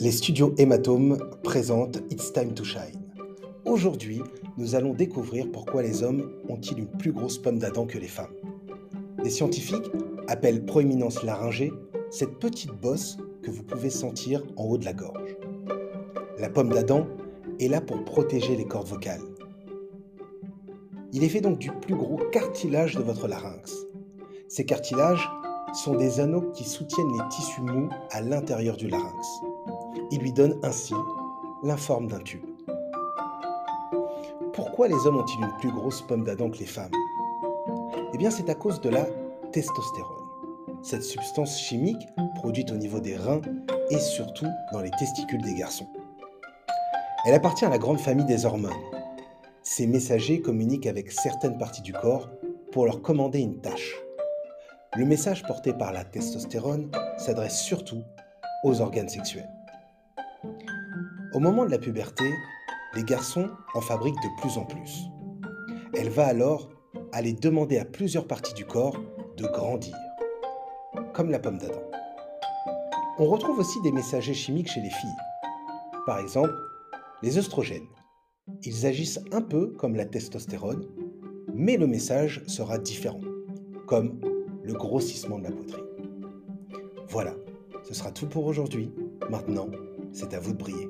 Les studios Hématome présentent It's Time to Shine. Aujourd'hui, nous allons découvrir pourquoi les hommes ont-ils une plus grosse pomme d'Adam que les femmes. Les scientifiques appellent proéminence laryngée cette petite bosse que vous pouvez sentir en haut de la gorge. La pomme d'Adam est là pour protéger les cordes vocales. Il est fait donc du plus gros cartilage de votre larynx. Ces cartilages sont des anneaux qui soutiennent les tissus mous à l'intérieur du larynx. Lui donnent ainsi la forme d'un tube. Pourquoi les hommes ont-ils une plus grosse pomme d'Adam que les femmes? Eh bien, c'est à cause de la testostérone. Cette substance chimique produite au niveau des reins et surtout dans les testicules des garçons. Elle appartient à la grande famille des hormones. Ces messagers communiquent avec certaines parties du corps pour leur commander une tâche. Le message porté par la testostérone s'adresse surtout aux organes sexuels. Au moment de la puberté, les garçons en fabriquent de plus en plus. Elle va alors aller demander à plusieurs parties du corps de grandir, comme la pomme d'Adam. On retrouve aussi des messagers chimiques chez les filles. Par exemple, les œstrogènes. Ils agissent un peu comme la testostérone, mais le message sera différent, comme le grossissement de la poitrine. Voilà, ce sera tout pour aujourd'hui. Maintenant, c'est à vous de briller.